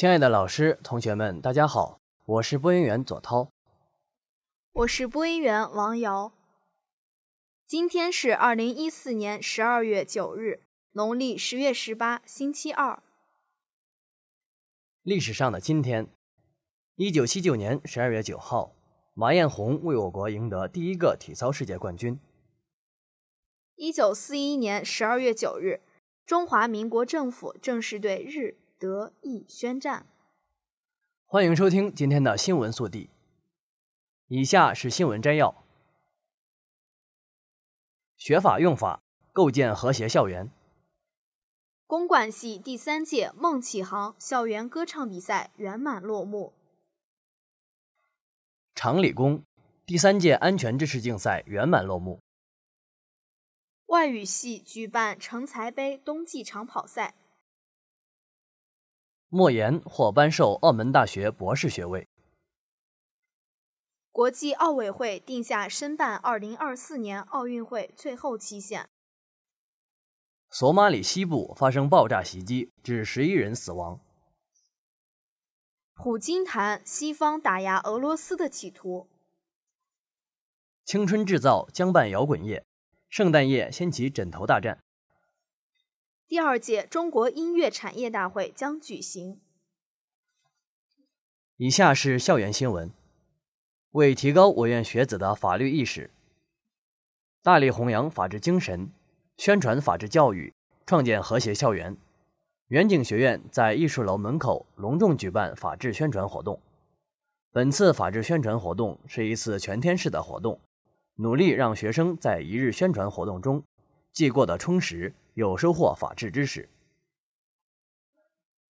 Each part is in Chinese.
亲爱的老师、同学们，大家好，我是播音员左涛。我是播音员王瑶。今天是二零一四年十二月九日，农历十月十八，星期二。历史上的今天，一九七九年十二月九号，马艳红为我国赢得第一个体操世界冠军。一九四一年十二月九日，中华民国政府正式对日、德、意宣战。欢迎收听今天的新闻速递。以下是新闻摘要：学法用法，构建和谐校园。公管系第三届梦启航校园歌唱比赛圆满落幕。常理工第三届安全知识竞赛圆满落幕。外语系举办成才杯冬季长跑赛。莫言获颁授澳门大学博士学位。国际奥委会定下申办2024年奥运会最后期限。索马里西部发生爆炸袭击，致十一人死亡。普京谈西方打压俄罗斯的企图。青春制造将办摇滚夜，圣诞夜掀起枕头大战。第二届中国音乐产业大会将举行。以下是校园新闻。为提高我院学子的法律意识，大力弘扬法治精神，宣传法治教育，创建和谐校园，远景学院在艺术楼门口隆重举办法治宣传活动。本次法治宣传活动是一次全天式的活动，努力让学生在一日宣传活动中既过得充实，又收获法治知识。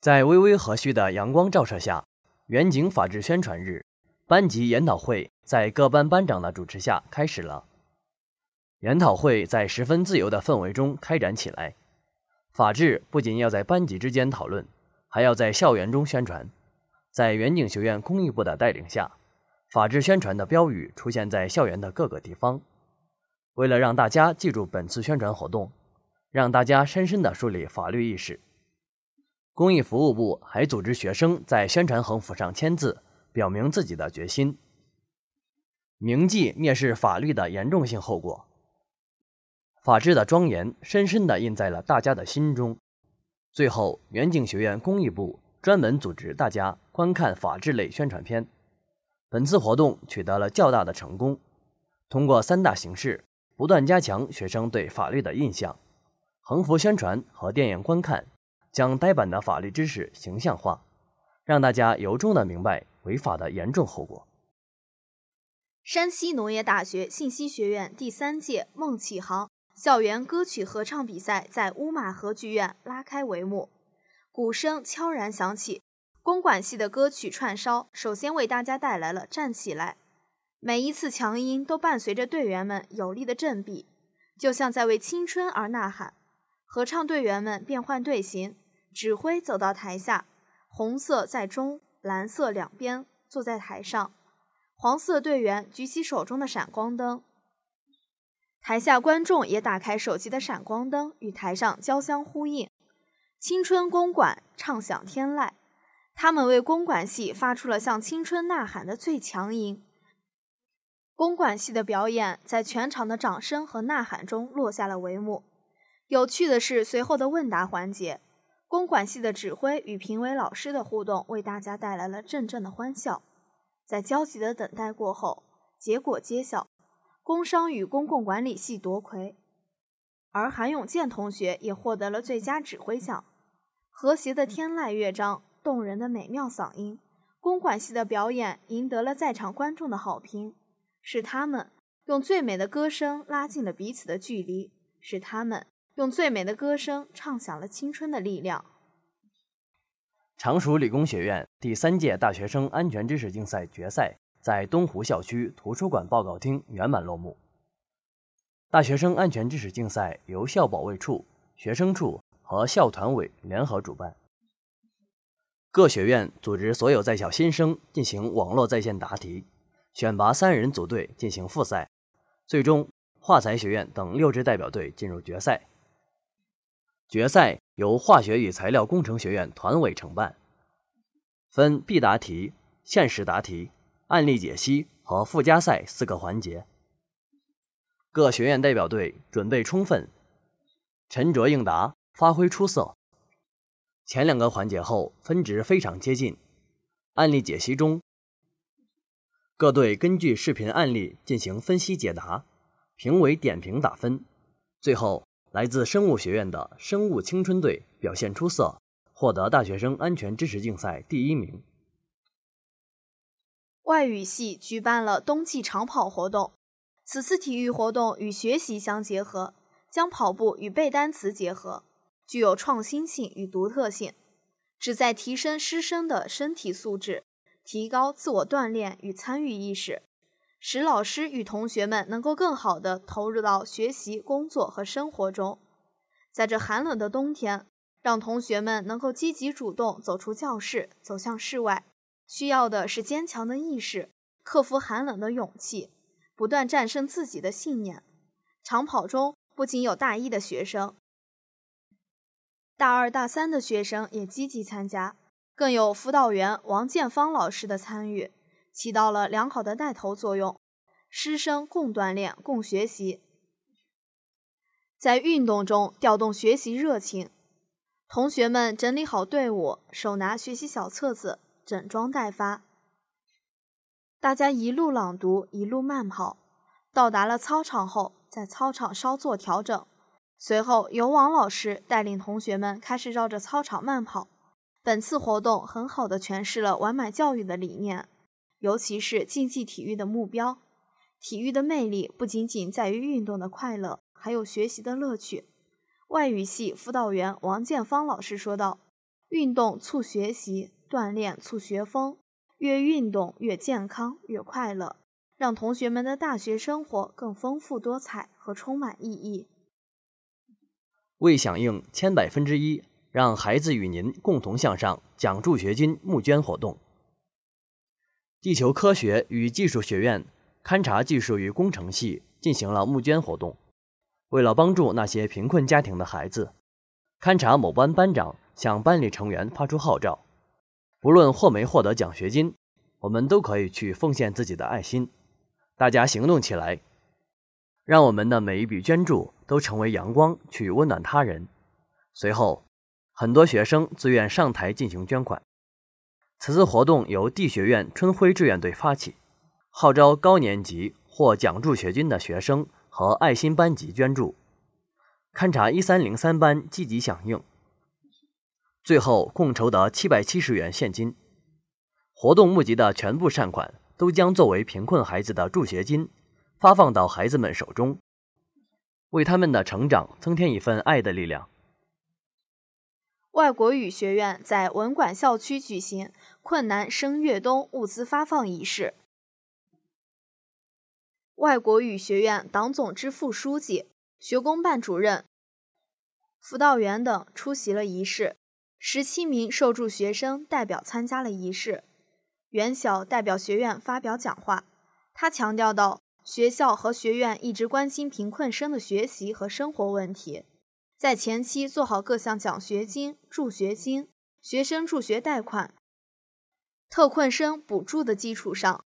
在微微和煦的阳光照射下，远景法治宣传日。班级研讨会在各班班长的主持下开始了。研讨会在十分自由的氛围中开展起来。法治不仅要在班级之间讨论，还要在校园中宣传。在远景学院公益部的带领下，法治宣传的标语出现在校园的各个地方。为了让大家记住本次宣传活动，让大家深深地树立法律意识，公益服务部还组织学生在宣传横幅上签字。表明自己的决心，铭记蔑视法律的严重性后果。法治的庄严深深地印在了大家的心中。最后，远景学院公益部专门组织大家观看法治类宣传片。本次活动取得了较大的成功，通过三大形式，不断加强学生对法律的印象。横幅宣传和电影观看，将呆板的法律知识形象化，让大家由衷的明白。违法的严重后果。山西农业大学信息学院第三届“梦启航”校园歌曲合唱比赛在乌马河剧院拉开帷幕，鼓声悄然响起，公管系的歌曲串烧首先为大家带来了站起来。每一次强音都伴随着队员们有力的振臂，就像在为青春而呐喊。合唱队员们变换队形，指挥走到台下，红色在中。蓝色两边坐在台上，黄色队员举起手中的闪光灯，台下观众也打开手机的闪光灯，与台上交相呼应。青春公馆唱响天籁，他们为公馆系发出了向青春呐喊的最强音。公馆系的表演在全场的掌声和呐喊中落下了帷幕。有趣的是，随后的问答环节。公管系的指挥与评委老师的互动，为大家带来了阵阵的欢笑。在焦急的等待过后，结果揭晓：工商与公共管理系夺魁，而韩永健同学也获得了最佳指挥奖。和谐的天籁乐章，动人的美妙嗓音，公管系的表演赢得了在场观众的好评。是他们用最美的歌声拉近了彼此的距离，是他们。用最美的歌声唱响了青春的力量。常熟理工学院第三届大学生安全知识竞赛决赛在东湖校区图书馆报告厅圆满落幕。大学生安全知识竞赛由校保卫处、学生处和校团委联合主办，各学院组织所有在校新生进行网络在线答题，选拔三人组队进行复赛，最终化材学院等六支代表队进入决赛。决赛由化学与材料工程学院团委承办。分必答题、现实答题、案例解析和附加赛四个环节。各学院代表队准备充分，沉着应答，发挥出色。前两个环节后分值非常接近。案例解析中，各队根据视频案例进行分析解答，评委点评打分。最后，来自生物学院的生物青春队表现出色，获得大学生安全知识竞赛第一名。外语系举办了冬季长跑活动。此次体育活动与学习相结合，将跑步与背单词结合，具有创新性与独特性，旨在提升师生的身体素质，提高自我锻炼与参与意识，使老师与同学们能够更好地投入到学习、工作和生活中。在这寒冷的冬天，让同学们能够积极主动走出教室，走向室外，需要的是坚强的意识，克服寒冷的勇气。不断战胜自己的信念。长跑中不仅有大一的学生，大二、大三的学生也积极参加，更有辅导员王建芳老师的参与，起到了良好的带头作用。师生共锻炼、共学习，在运动中调动学习热情。同学们整理好队伍，手拿学习小册子，整装待发。大家一路朗读，一路慢跑，到达了操场后，在操场稍作调整。随后由王老师带领同学们开始绕着操场慢跑。本次活动很好的诠释了完满教育的理念，尤其是竞技体育的目标。体育的魅力不仅仅在于运动的快乐，还有学习的乐趣。外语系辅导员王建芳老师说道：“运动促学习，锻炼促学风。”越运动越健康越快乐，让同学们的大学生活更丰富多彩和充满意义。为响应“千百分之一”，让孩子与您共同向上奖助学金募捐活动，地球科学与技术学院勘察技术与工程系进行了募捐活动。为了帮助那些贫困家庭的孩子，勘察某班班长向班里成员发出号召。不论获没获得奖学金，我们都可以去奉献自己的爱心。大家行动起来，让我们的每一笔捐助都成为阳光，去温暖他人。随后，很多学生自愿上台进行捐款。此次活动由地学院春晖志愿队发起，号召高年级获奖助学金的学生和爱心班级捐助。勘察一三零三班积极响应。最后共筹得七百七十元现金，活动募集的全部善款都将作为贫困孩子的助学金，发放到孩子们手中，为他们的成长增添一份爱的力量。外国语学院在文管校区举行困难生越冬物资发放仪式，外国语学院党总支副书记、学工办主任、辅导员等出席了仪式。十七名受助学生代表参加了仪式，袁晓代表学院发表讲话。他强调到，学校和学院一直关心贫困生的学习和生活问题，在前期做好各项奖学金、助学金、学生助学贷款、特困生补助的基础上，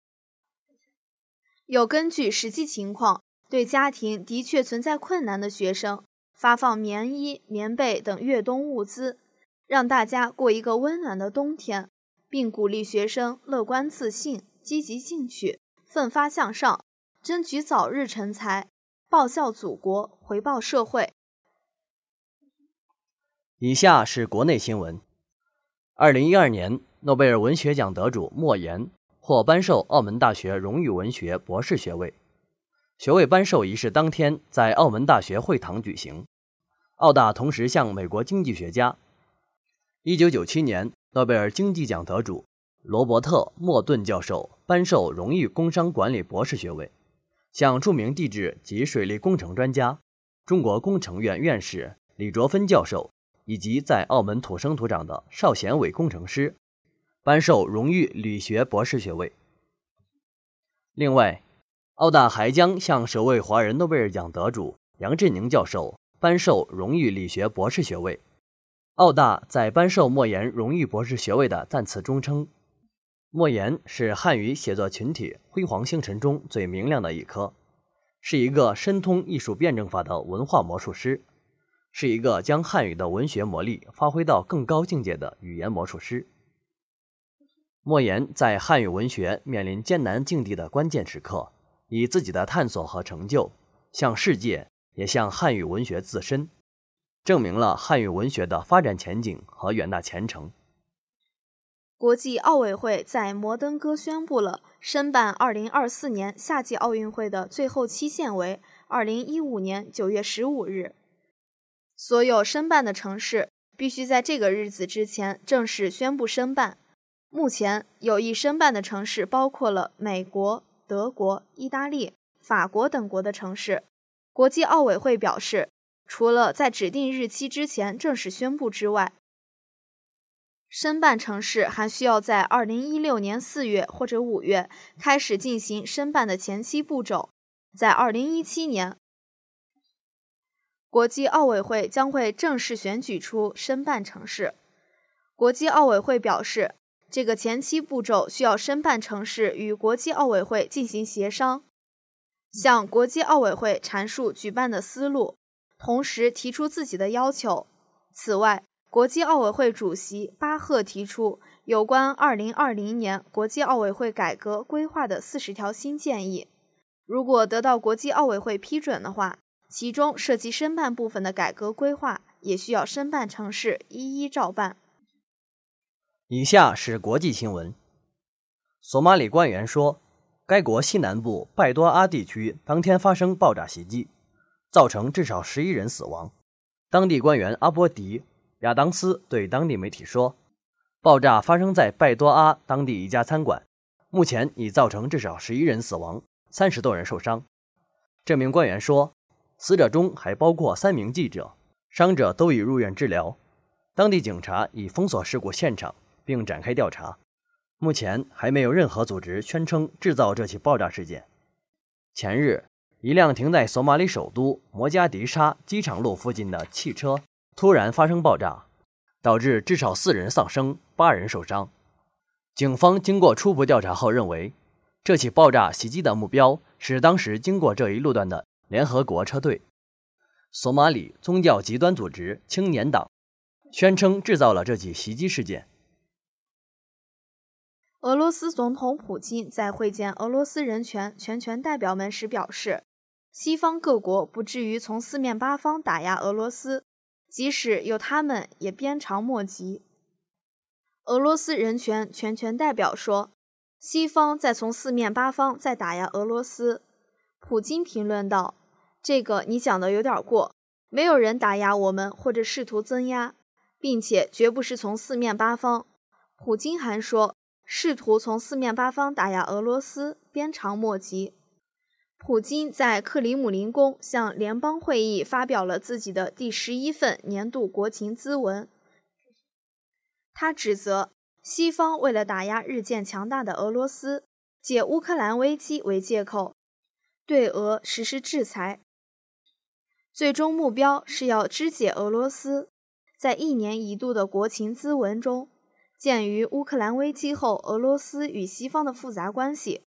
有根据实际情况，对家庭的确存在困难的学生发放棉衣、棉被等越冬物资。让大家过一个温暖的冬天，并鼓励学生乐观自信、积极进取、奋发向上，争取早日成才，报效祖国，回报社会。以下是国内新闻：二零一二年诺贝尔文学奖得主莫言获颁授澳门大学荣誉文学博士学位。学位颁授仪式当天在澳门大学会堂举行。澳大同时向美国经济学家。一九九七年，诺贝尔经济奖得主罗伯特·莫顿教授颁授荣誉工商管理博士学位，向著名地质及水利工程专家、中国工程院院士李卓芬教授以及在澳门土生土长的邵贤伟工程师颁授荣誉理学博士学位。另外，澳大还将向首位华人诺贝尔奖得主杨振宁教授颁授荣誉理学博士学位。澳大在颁授莫言荣誉博士学位的赞词中称，莫言是汉语写作群体辉煌星辰中最明亮的一颗，是一个深通艺术辩证法的文化魔术师，是一个将汉语的文学魔力发挥到更高境界的语言魔术师。莫言在汉语文学面临艰难境地的关键时刻，以自己的探索和成就，向世界也向汉语文学自身，证明了汉语文学的发展前景和远大前程。国际奥委会在摩登哥宣布了申办2024年夏季奥运会的最后期限为2015年9月15日，所有申办的城市必须在这个日子之前正式宣布申办。目前有意申办的城市包括了美国、德国、意大利、法国等国的城市。国际奥委会表示，除了在指定日期之前正式宣布之外，申办城市还需要在2016年4月或者5月开始进行申办的前期步骤。在2017年，国际奥委会将会正式选举出申办城市。国际奥委会表示。这个前期步骤需要申办城市与国际奥委会进行协商，向国际奥委会阐述举办的思路，同时提出自己的要求。此外，国际奥委会主席巴赫提出有关2020年国际奥委会改革规划的四十条新建议，如果得到国际奥委会批准的话，其中涉及申办部分的改革规划也需要申办城市一一照办。以下是国际新闻。索马里官员说，该国西南部拜多阿地区当天发生爆炸袭击，造成至少十一人死亡。当地官员阿波迪亚当斯对当地媒体说，爆炸发生在拜多阿当地一家餐馆，目前已造成至少十一人死亡，三十多人受伤。这名官员说，死者中还包括三名记者，伤者都已入院治疗。当地警察已封锁事故现场。并展开调查，目前还没有任何组织宣称制造这起爆炸事件。前日，一辆停在索马里首都摩加迪沙机场路附近的汽车突然发生爆炸，导致至少四人丧生，八人受伤。警方经过初步调查后认为，这起爆炸袭击的目标是当时经过这一路段的联合国车队。索马里宗教极端组织青年党宣称制造了这起袭击事件。俄罗斯总统普京在会见俄罗斯人权全权代表们时表示，西方各国不至于从四面八方打压俄罗斯，即使有他们也鞭长莫及。俄罗斯人权全权代表说，西方在从四面八方在打压俄罗斯。普京评论道：“这个你讲的有点过，没有人打压我们或者试图增压，并且绝不是从四面八方。”普京还说。试图从四面八方打压俄罗斯，鞭长莫及。普京在克里姆林宫向联邦会议发表了自己的第十一份年度国情咨文。他指责西方为了打压日渐强大的俄罗斯，借乌克兰危机为借口，对俄实施制裁，最终目标是要肢解俄罗斯。在一年一度的国情咨文中。鉴于乌克兰危机后俄罗斯与西方的复杂关系，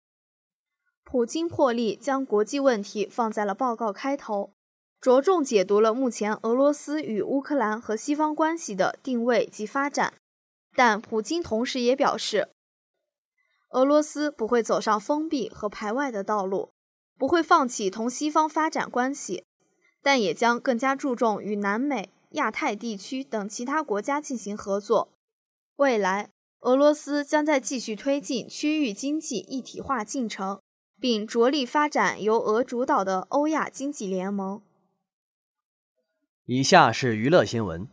普京破例将国际问题放在了报告开头，着重解读了目前俄罗斯与乌克兰和西方关系的定位及发展。但普京同时也表示，俄罗斯不会走上封闭和排外的道路，不会放弃同西方发展关系，但也将更加注重与南美、亚太地区等其他国家进行合作。未来，俄罗斯将在继续推进区域经济一体化进程，并着力发展由俄主导的欧亚经济联盟。以下是娱乐新闻：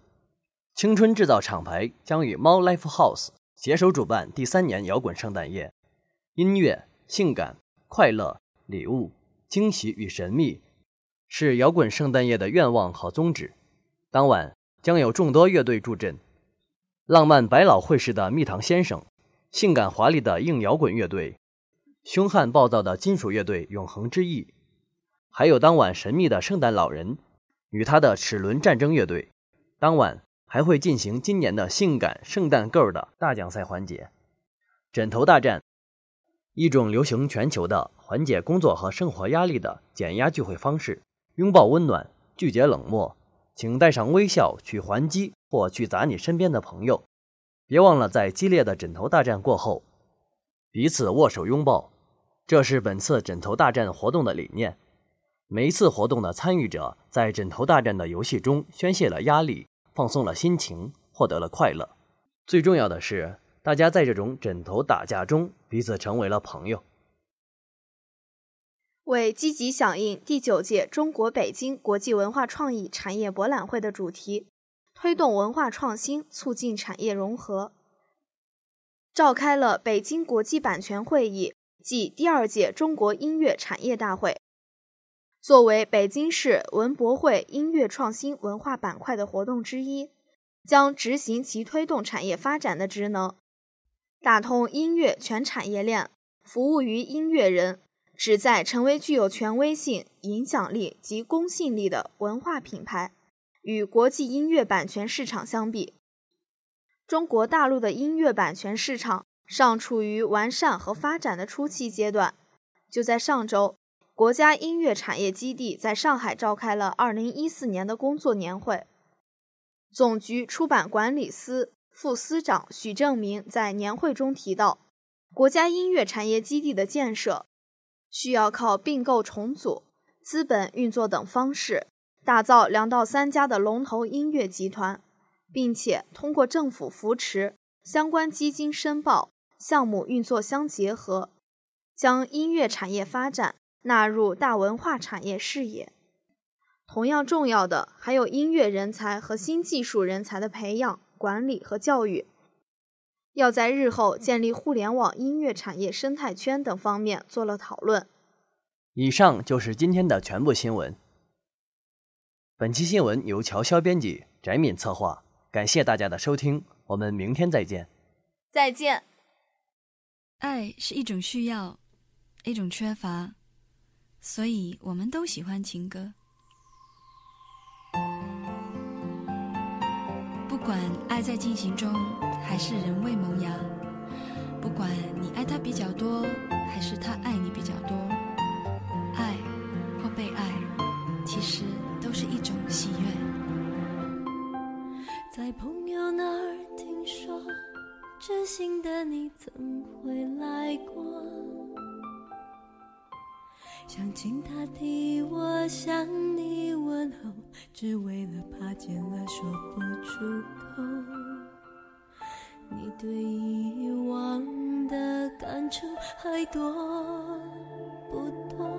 青春制造厂牌将与猫 Life House 携手主办第三年摇滚圣诞夜，音乐、性感、快乐、礼物、惊喜与神秘，是摇滚圣诞夜的愿望和宗旨。当晚将有众多乐队助阵。浪漫百老汇式的蜜糖先生，性感华丽的硬摇滚乐队，凶悍暴躁的金属乐队永恒之翼，还有当晚神秘的圣诞老人与他的齿轮战争乐队。当晚还会进行今年的性感圣诞 girl 的大奖赛环节——枕头大战，一种流行全球的缓解工作和生活压力的减压聚会方式。拥抱温暖，拒绝冷漠，请带上微笑去还击或去砸你身边的朋友。别忘了，在激烈的枕头大战过后，彼此握手拥抱。这是本次枕头大战活动的理念。每一次活动的参与者在枕头大战的游戏中宣泄了压力。放松了心情，获得了快乐。最重要的是，大家在这种枕头打架中彼此成为了朋友。为积极响应第九届中国北京国际文化创意产业博览会的主题，推动文化创新，促进产业融合，召开了北京国际版权会议暨第二届中国音乐产业大会。作为北京市文博会音乐创新文化板块的活动之一，将执行其推动产业发展的职能，打通音乐全产业链，服务于音乐人，旨在成为具有权威性、影响力及公信力的文化品牌。与国际音乐版权市场相比，中国大陆的音乐版权市场尚处于完善和发展的初期阶段。就在上周。国家音乐产业基地在上海召开了二零一四年的工作年会。总局出版管理司副司长许正明在年会中提到，国家音乐产业基地的建设需要靠并购重组、资本运作等方式，打造两到三家的龙头音乐集团，并且通过政府扶持、相关基金申报、项目运作相结合，将音乐产业发展。纳入大文化产业视野。同样重要的还有音乐人才和新技术人才的培养、管理和教育，要在日后建立互联网音乐产业生态圈等方面做了讨论。以上就是今天的全部新闻。本期新闻由乔潇编辑，翟敏策划。感谢大家的收听，我们明天再见。再见。爱是一种需要，一种缺乏。所以我们都喜欢情歌，不管爱在进行中还是仍未萌芽，不管你爱他比较多还是他爱你比较多，爱或被爱，其实都是一种喜悦。在朋友那儿听说，知心的你曾回来过。想请他替我向你问候，只为了怕见了说不出口。你对以往的感触还多不多？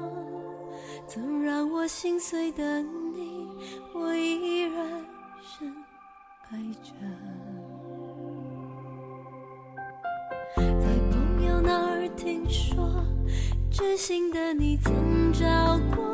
曾让我心碎的你，我依然深爱着。在朋友那儿听说。痴心的你曾找过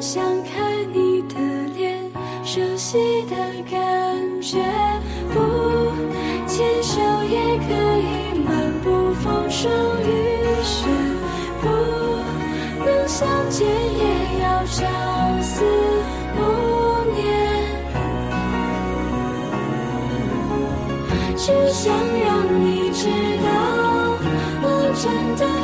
想看你的脸熟悉的感觉不牵手也可以漫步风霜雨雪不能相见也要朝思暮念只想让你知道我真的